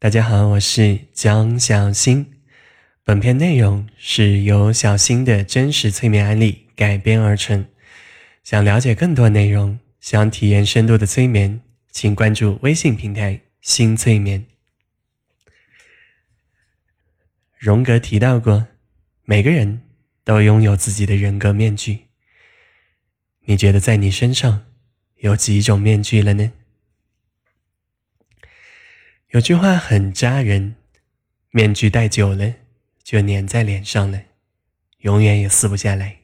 大家好，我是江小新。本片内容是由小新的真实催眠案例改编而成。想了解更多内容，想体验深度的催眠，请关注微信平台“新催眠”。荣格提到过，每个人都拥有自己的人格面具。你觉得在你身上有几种面具了呢？有句话很扎人，面具戴久了就粘在脸上了，永远也撕不下来。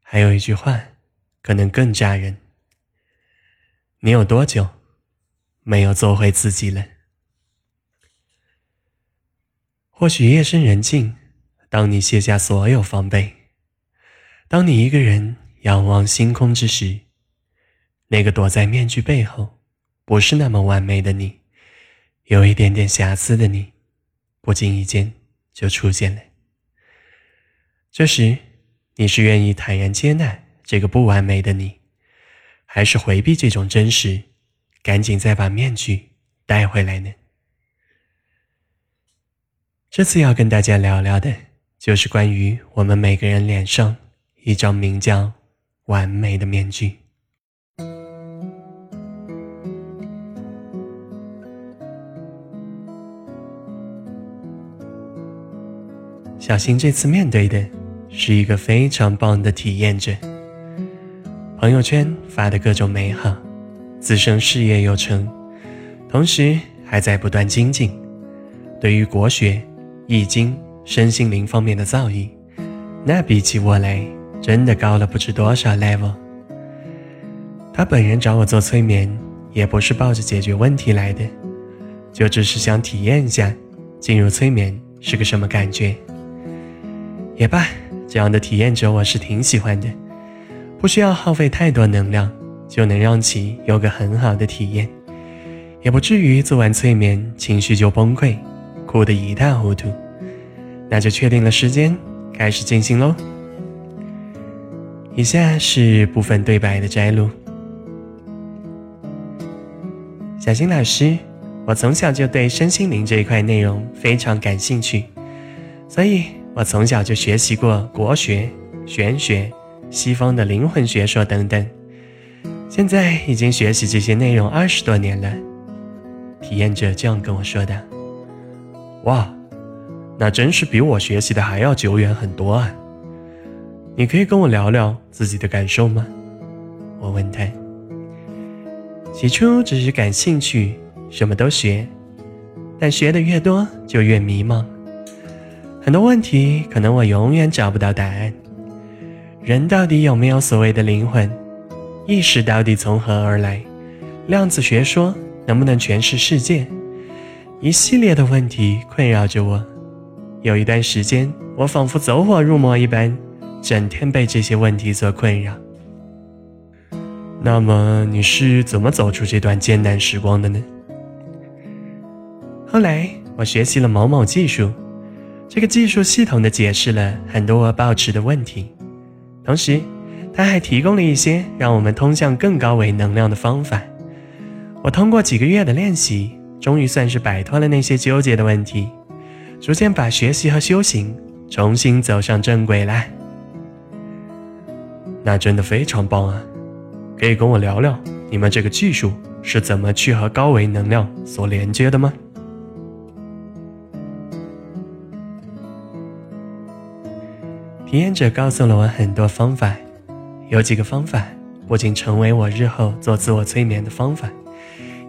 还有一句话可能更扎人，你有多久没有做回自己了？或许夜深人静，当你卸下所有防备，当你一个人仰望星空之时，那个躲在面具背后。不是那么完美的你，有一点点瑕疵的你，不经意间就出现了。这时，你是愿意坦然接纳这个不完美的你，还是回避这种真实，赶紧再把面具带回来呢？这次要跟大家聊聊的，就是关于我们每个人脸上一张名叫“完美的”面具。小新这次面对的是一个非常棒的体验者，朋友圈发的各种美好，自身事业有成，同时还在不断精进。对于国学、易经、身心灵方面的造诣，那比起我来真的高了不知多少 level。他本人找我做催眠，也不是抱着解决问题来的，就只是想体验一下进入催眠是个什么感觉。也罢，这样的体验者我是挺喜欢的，不需要耗费太多能量，就能让其有个很好的体验，也不至于做完催眠情绪就崩溃，哭得一塌糊涂。那就确定了时间，开始进行喽。以下是部分对白的摘录。小新老师，我从小就对身心灵这一块内容非常感兴趣，所以。我从小就学习过国学、玄学、西方的灵魂学说等等，现在已经学习这些内容二十多年了。体验者这样跟我说的：“哇，那真是比我学习的还要久远很多啊！你可以跟我聊聊自己的感受吗？”我问他。起初只是感兴趣，什么都学，但学的越多就越迷茫。很多问题可能我永远找不到答案。人到底有没有所谓的灵魂？意识到底从何而来？量子学说能不能诠释世界？一系列的问题困扰着我。有一段时间，我仿佛走火入魔一般，整天被这些问题所困扰。那么你是怎么走出这段艰难时光的呢？后来我学习了某某技术。这个技术系统的解释了很多我抱持的问题，同时，它还提供了一些让我们通向更高维能量的方法。我通过几个月的练习，终于算是摆脱了那些纠结的问题，逐渐把学习和修行重新走上正轨来。那真的非常棒啊！可以跟我聊聊你们这个技术是怎么去和高维能量所连接的吗？体验者告诉了我很多方法，有几个方法不仅成为我日后做自我催眠的方法，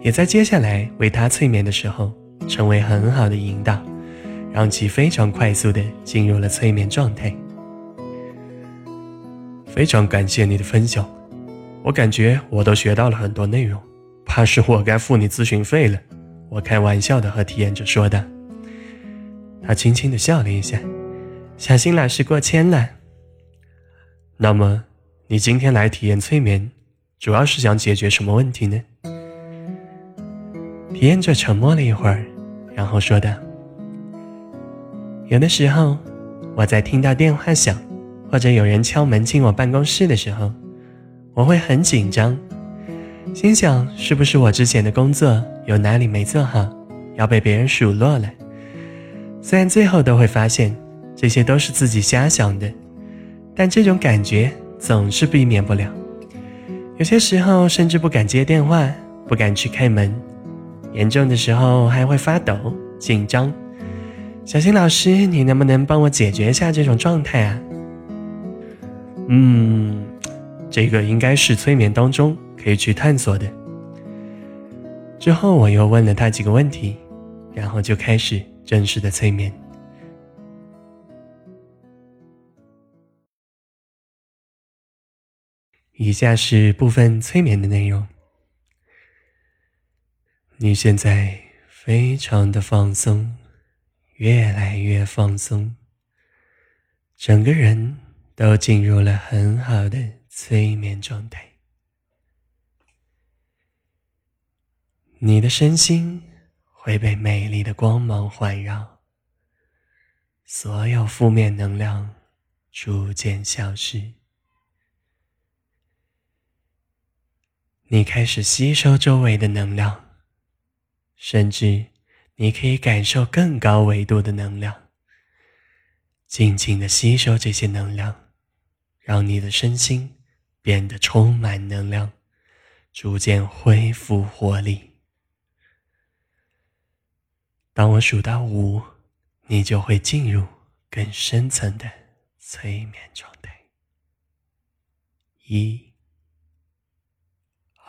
也在接下来为他催眠的时候成为很好的引导，让其非常快速的进入了催眠状态。非常感谢你的分享，我感觉我都学到了很多内容，怕是我该付你咨询费了。我开玩笑的和体验者说的。他轻轻的笑了一下。小新老师过谦了。那么，你今天来体验催眠，主要是想解决什么问题呢？体验者沉默了一会儿，然后说道：“有的时候，我在听到电话响，或者有人敲门进我办公室的时候，我会很紧张，心想是不是我之前的工作有哪里没做好，要被别人数落了。虽然最后都会发现这些都是自己瞎想的，但这种感觉总是避免不了。有些时候甚至不敢接电话，不敢去开门，严重的时候还会发抖、紧张。小新老师，你能不能帮我解决一下这种状态啊？嗯，这个应该是催眠当中可以去探索的。之后我又问了他几个问题，然后就开始正式的催眠。以下是部分催眠的内容。你现在非常的放松，越来越放松，整个人。都进入了很好的催眠状态，你的身心会被美丽的光芒环绕，所有负面能量逐渐消失，你开始吸收周围的能量，甚至你可以感受更高维度的能量，静静的吸收这些能量。让你的身心变得充满能量，逐渐恢复活力。当我数到五，你就会进入更深层的催眠状态。一、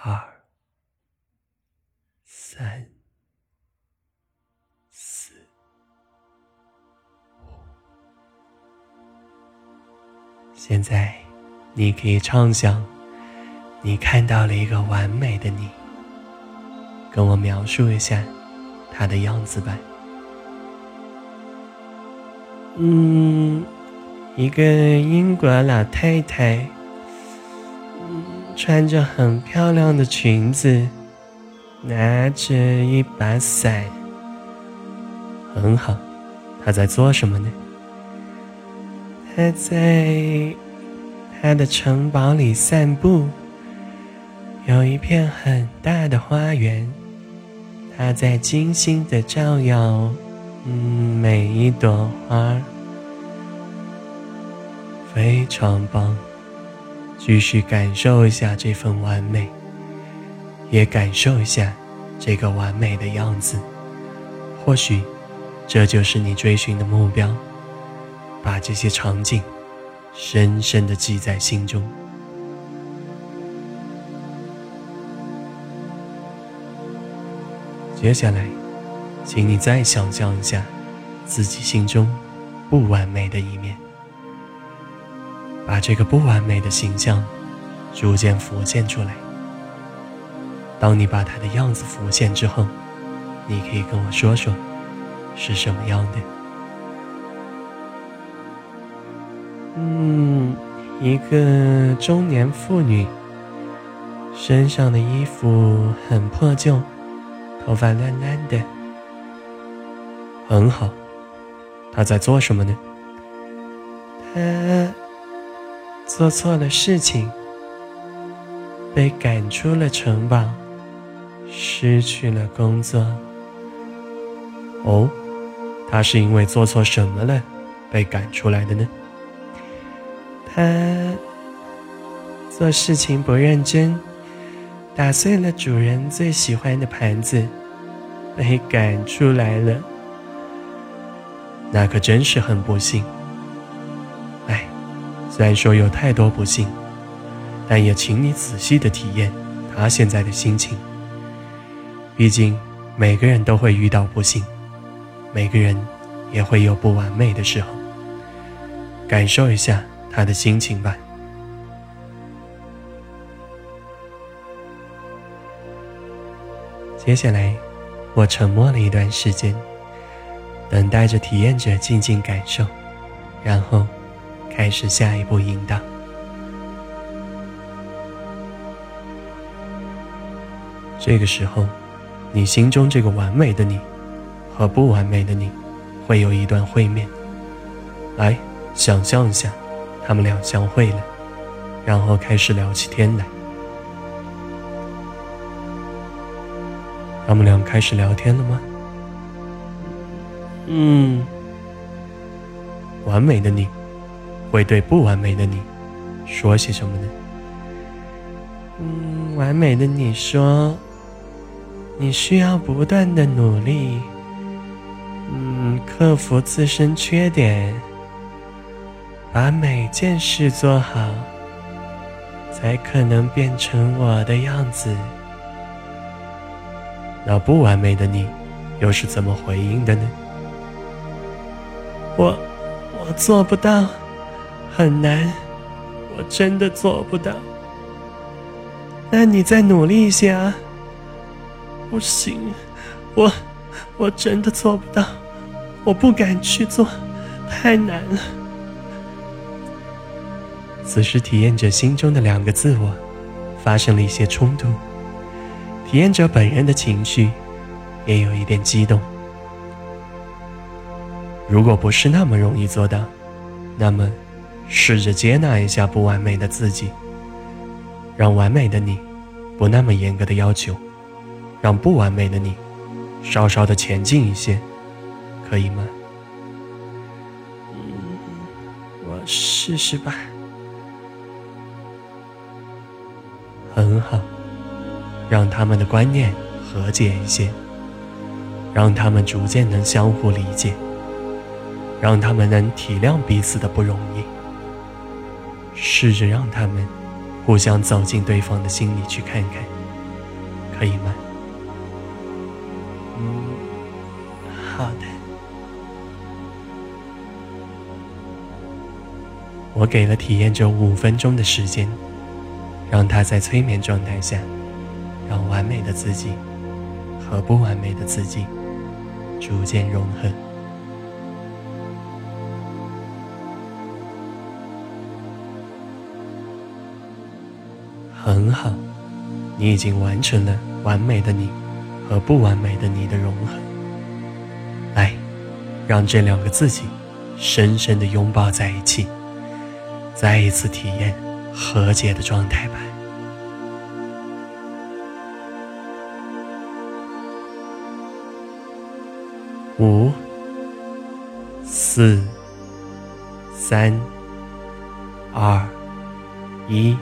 二、三、四、五。现在，你可以畅想，你看到了一个完美的你。跟我描述一下他的样子吧。嗯，一个英国老太太，穿着很漂亮的裙子，拿着一把伞，很好。他在做什么呢？他在他的城堡里散步，有一片很大的花园。他在精心的照耀，嗯，每一朵花，非常棒。继续感受一下这份完美，也感受一下这个完美的样子。或许，这就是你追寻的目标。把这些场景深深的记在心中。接下来，请你再想象一下自己心中不完美的一面，把这个不完美的形象逐渐浮现出来。当你把它的样子浮现之后，你可以跟我说说是什么样的。嗯，一个中年妇女，身上的衣服很破旧，头发乱乱的。很好，她在做什么呢？她做错了事情，被赶出了城堡，失去了工作。哦，他是因为做错什么了，被赶出来的呢？他做事情不认真，打碎了主人最喜欢的盘子，被赶出来了。那可真是很不幸。虽然说有太多不幸，但也请你仔细的体验他现在的心情。毕竟每个人都会遇到不幸，每个人也会有不完美的时候。感受一下。他的心情吧。接下来，我沉默了一段时间，等待着体验者静静感受，然后开始下一步引导。这个时候，你心中这个完美的你和不完美的你会有一段会面。来，想象一下。他们俩相会了，然后开始聊起天来。他们俩开始聊天了吗？嗯。完美的你，会对不完美的你说些什么呢？嗯，完美的你说，你需要不断的努力，嗯，克服自身缺点，把每件事做好，才可能变成我的样子。那不完美的你，又是怎么回应的呢？我。我做不到，很难，我真的做不到。那你再努力一些啊！不行，我我真的做不到，我不敢去做，太难了。此时，体验者心中的两个自我发生了一些冲突，体验者本人的情绪也有一点激动。如果不是那么容易做到，那么试着接纳一下不完美的自己，让完美的你不那么严格的要求，让不完美的你稍稍的前进一些，可以吗？嗯，我试试吧。很好，让他们的观念和解一些，让他们逐渐能相互理解。让他们能体谅彼此的不容易，试着让他们互相走进对方的心里去看看，可以吗？嗯，好的。我给了体验者五分钟的时间，让他在催眠状态下，让完美的自己和不完美的自己逐渐融合。很好，你已经完成了完美的你和不完美的你的融合。来，让这两个自己深深的拥抱在一起，再一次体验和解的状态吧。五、四、三、二、一。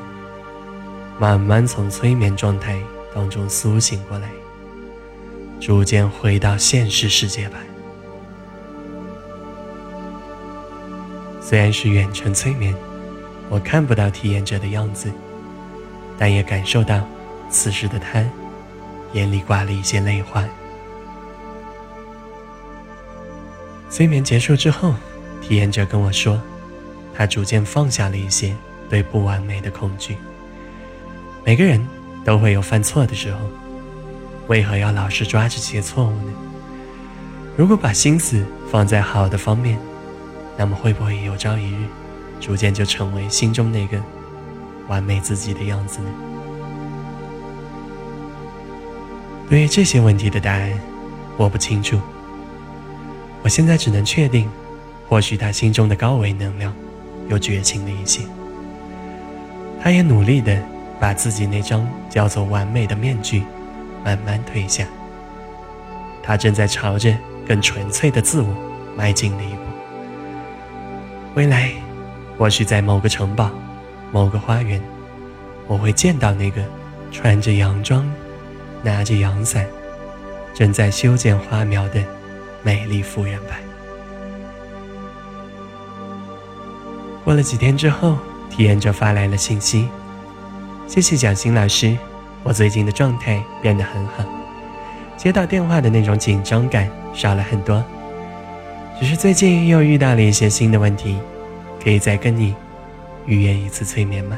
慢慢从催眠状态当中苏醒过来，逐渐回到现实世界吧。虽然是远程催眠，我看不到体验者的样子，但也感受到此时的他眼里挂了一些泪花。催眠结束之后，体验者跟我说，他逐渐放下了一些对不完美的恐惧。每个人都会有犯错的时候，为何要老是抓着这些错误呢？如果把心思放在好的方面，那么会不会有朝一日，逐渐就成为心中那个完美自己的样子呢？对于这些问题的答案，我不清楚。我现在只能确定，或许他心中的高维能量又绝情了一些，他也努力的。把自己那张叫做完美的面具慢慢褪下，他正在朝着更纯粹的自我迈进了一步。未来，或许在某个城堡、某个花园，我会见到那个穿着洋装、拿着阳伞、正在修剪花苗的美丽妇人吧。过了几天之后，体验者发来了信息。谢谢蒋欣老师，我最近的状态变得很好，接到电话的那种紧张感少了很多，只是最近又遇到了一些新的问题，可以再跟你预约一次催眠吗？